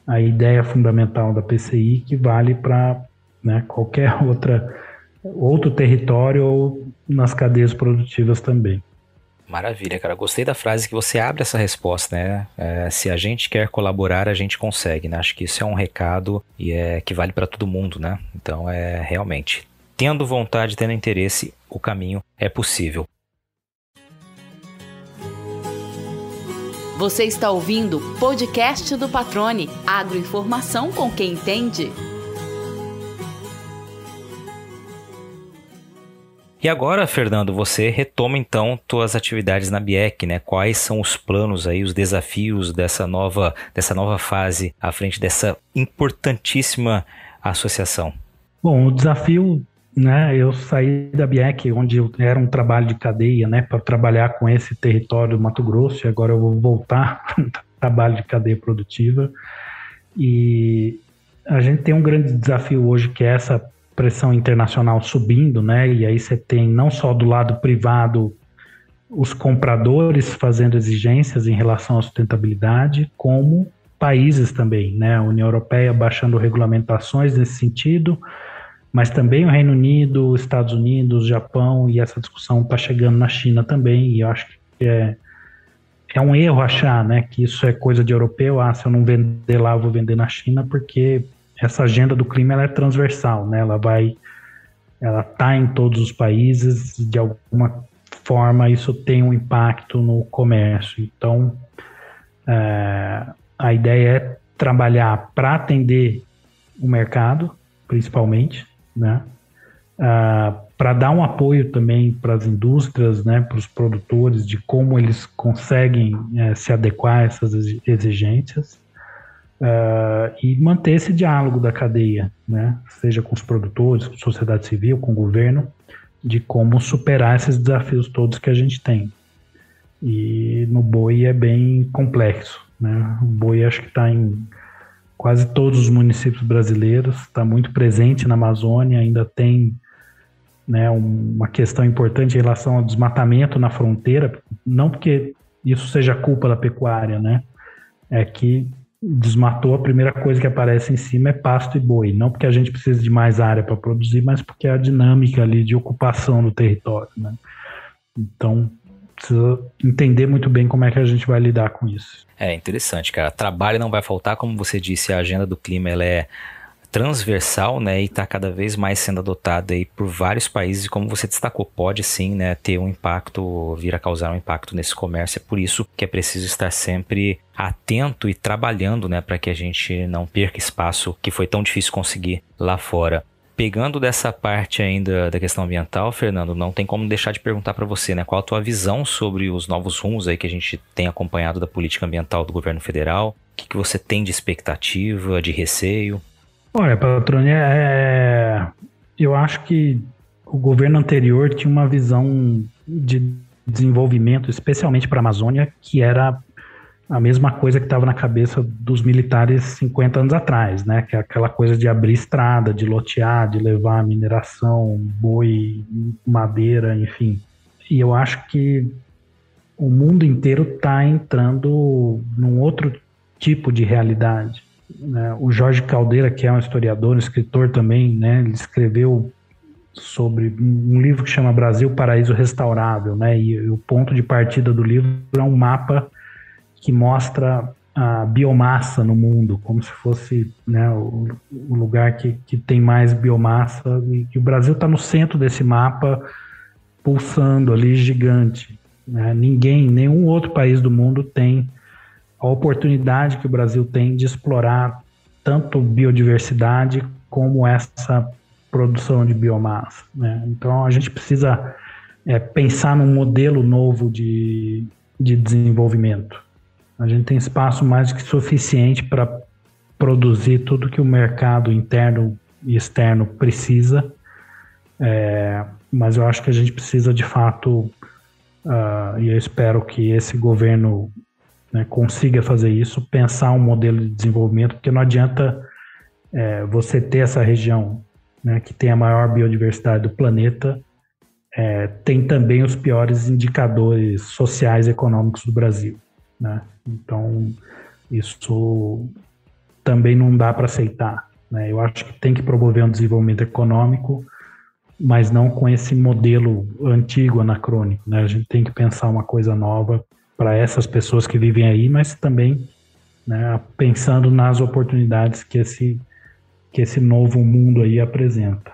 a ideia fundamental da PCI, que vale para né, qualquer outra, outro território ou nas cadeias produtivas também. Maravilha, cara. Gostei da frase que você abre essa resposta, né? É, se a gente quer colaborar, a gente consegue, né? Acho que isso é um recado e é que vale para todo mundo, né? Então é realmente tendo vontade, tendo interesse, o caminho é possível. Você está ouvindo o podcast do Patrone, agroinformação com quem entende. E agora, Fernando, você retoma então suas atividades na BIEC, né? Quais são os planos aí, os desafios dessa nova, dessa nova fase à frente dessa importantíssima associação? Bom, o desafio né, eu saí da BIEC, onde era um trabalho de cadeia, né, para trabalhar com esse território do Mato Grosso, e agora eu vou voltar para um trabalho de cadeia produtiva. E a gente tem um grande desafio hoje, que é essa pressão internacional subindo, né, e aí você tem não só do lado privado os compradores fazendo exigências em relação à sustentabilidade, como países também, né, a União Europeia baixando regulamentações nesse sentido, mas também o Reino Unido, Estados Unidos, Japão, e essa discussão está chegando na China também, e eu acho que é, é um erro achar né, que isso é coisa de europeu, ah, se eu não vender lá, eu vou vender na China, porque essa agenda do clima ela é transversal, né, ela vai, ela está em todos os países, de alguma forma isso tem um impacto no comércio, então é, a ideia é trabalhar para atender o mercado, principalmente, né? Ah, para dar um apoio também para as indústrias, né, para os produtores, de como eles conseguem é, se adequar a essas exigências uh, e manter esse diálogo da cadeia, né, seja com os produtores, com a sociedade civil, com o governo, de como superar esses desafios todos que a gente tem. E no boi é bem complexo. Né? O boi acho que está em quase todos os municípios brasileiros, está muito presente na Amazônia, ainda tem né, uma questão importante em relação ao desmatamento na fronteira, não porque isso seja culpa da pecuária, né? É que desmatou, a primeira coisa que aparece em cima é pasto e boi. Não porque a gente precisa de mais área para produzir, mas porque é a dinâmica ali de ocupação do território, né? Então, precisa entender muito bem como é que a gente vai lidar com isso. É interessante, cara. Trabalho não vai faltar, como você disse, a agenda do clima ela é transversal, né, e está cada vez mais sendo adotada aí por vários países, e como você destacou, pode sim, né, ter um impacto, vir a causar um impacto nesse comércio. É por isso que é preciso estar sempre atento e trabalhando, né, para que a gente não perca espaço que foi tão difícil conseguir lá fora pegando dessa parte ainda da questão ambiental, Fernando, não tem como deixar de perguntar para você, né? Qual a tua visão sobre os novos rumos aí que a gente tem acompanhado da política ambiental do governo federal? O que, que você tem de expectativa, de receio? Olha, Patrônia, é... eu acho que o governo anterior tinha uma visão de desenvolvimento, especialmente para a Amazônia, que era a mesma coisa que estava na cabeça dos militares 50 anos atrás, né? Que é aquela coisa de abrir estrada, de lotear, de levar mineração, boi, madeira, enfim. E eu acho que o mundo inteiro está entrando num outro tipo de realidade. Né? O Jorge Caldeira, que é um historiador, um escritor também, né? Ele escreveu sobre um livro que chama Brasil Paraíso Restaurável, né? E o ponto de partida do livro é um mapa que mostra a biomassa no mundo, como se fosse né, o, o, lugar que, que tem mais biomassa, e que o Brasil está no centro desse mapa, pulsando ali, gigante. Né? Ninguém, nenhum outro país do mundo tem a oportunidade que o Brasil tem de explorar tanto biodiversidade como essa produção de biomassa. Né? Então a gente precisa é, pensar num modelo novo de, de desenvolvimento. A gente tem espaço mais que suficiente para produzir tudo que o mercado interno e externo precisa, é, mas eu acho que a gente precisa de fato, uh, e eu espero que esse governo né, consiga fazer isso, pensar um modelo de desenvolvimento, porque não adianta é, você ter essa região né, que tem a maior biodiversidade do planeta, é, tem também os piores indicadores sociais e econômicos do Brasil. Né? Então, isso também não dá para aceitar. Né? Eu acho que tem que promover um desenvolvimento econômico, mas não com esse modelo antigo, anacrônico. Né? A gente tem que pensar uma coisa nova para essas pessoas que vivem aí, mas também né, pensando nas oportunidades que esse, que esse novo mundo aí apresenta.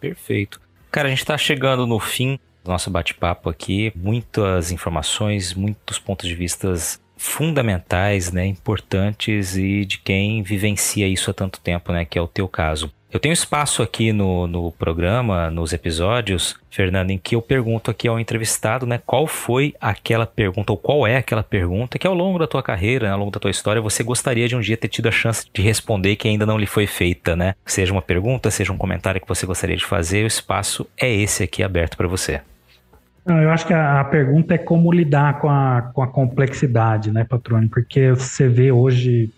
Perfeito. Cara, a gente está chegando no fim do nosso bate-papo aqui. Muitas informações, muitos pontos de vistas fundamentais, né, importantes e de quem vivencia isso há tanto tempo, né, que é o teu caso. Eu tenho espaço aqui no, no programa, nos episódios, Fernando, em que eu pergunto aqui ao entrevistado, né, qual foi aquela pergunta, ou qual é aquela pergunta que ao longo da tua carreira, né, ao longo da tua história, você gostaria de um dia ter tido a chance de responder que ainda não lhe foi feita, né? Seja uma pergunta, seja um comentário que você gostaria de fazer, o espaço é esse aqui aberto para você. Não, eu acho que a, a, pergunta é como lidar com a, com a complexidade, né, Patrone? Porque você vê hoje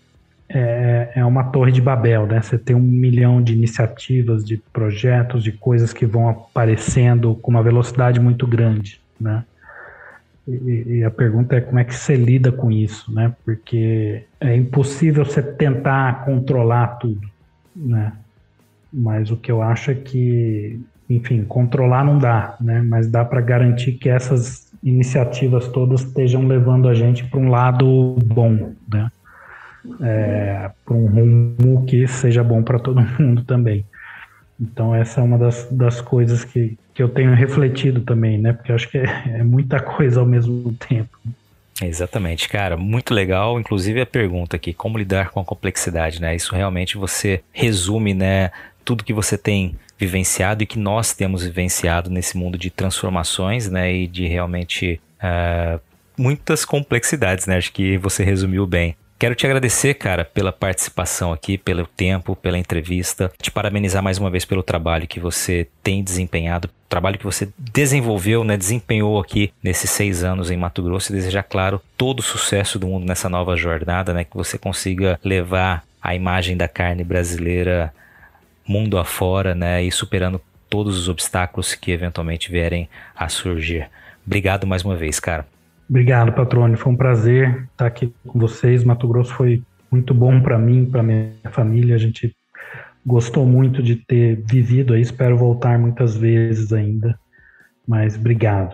é, é uma torre de Babel, né? Você tem um milhão de iniciativas, de projetos, de coisas que vão aparecendo com uma velocidade muito grande, né? E, e a pergunta é como é que você lida com isso, né? Porque é impossível você tentar controlar tudo, né? Mas o que eu acho é que enfim, controlar não dá, né? Mas dá para garantir que essas iniciativas todas estejam levando a gente para um lado bom, né? É, para um rumo que seja bom para todo mundo também. Então essa é uma das, das coisas que, que eu tenho refletido também, né? Porque acho que é, é muita coisa ao mesmo tempo. Exatamente, cara, muito legal. Inclusive a pergunta aqui, como lidar com a complexidade, né? Isso realmente você resume, né? Tudo que você tem vivenciado e que nós temos vivenciado nesse mundo de transformações, né? E de realmente uh, muitas complexidades, né? Acho que você resumiu bem. Quero te agradecer, cara, pela participação aqui, pelo tempo, pela entrevista. Te parabenizar mais uma vez pelo trabalho que você tem desempenhado, trabalho que você desenvolveu, né, desempenhou aqui nesses seis anos em Mato Grosso e desejar, claro, todo o sucesso do mundo nessa nova jornada, né, que você consiga levar a imagem da carne brasileira mundo afora, né, e superando todos os obstáculos que eventualmente vierem a surgir. Obrigado mais uma vez, cara. Obrigado, Patrone. Foi um prazer estar aqui com vocês. Mato Grosso foi muito bom para mim, para minha família. A gente gostou muito de ter vivido aí. Espero voltar muitas vezes ainda. Mas obrigado.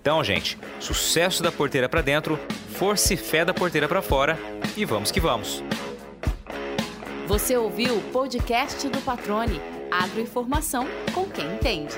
Então, gente, sucesso da porteira para dentro, força e fé da porteira para fora e vamos que vamos. Você ouviu o podcast do Patrone. Agroinformação com quem entende.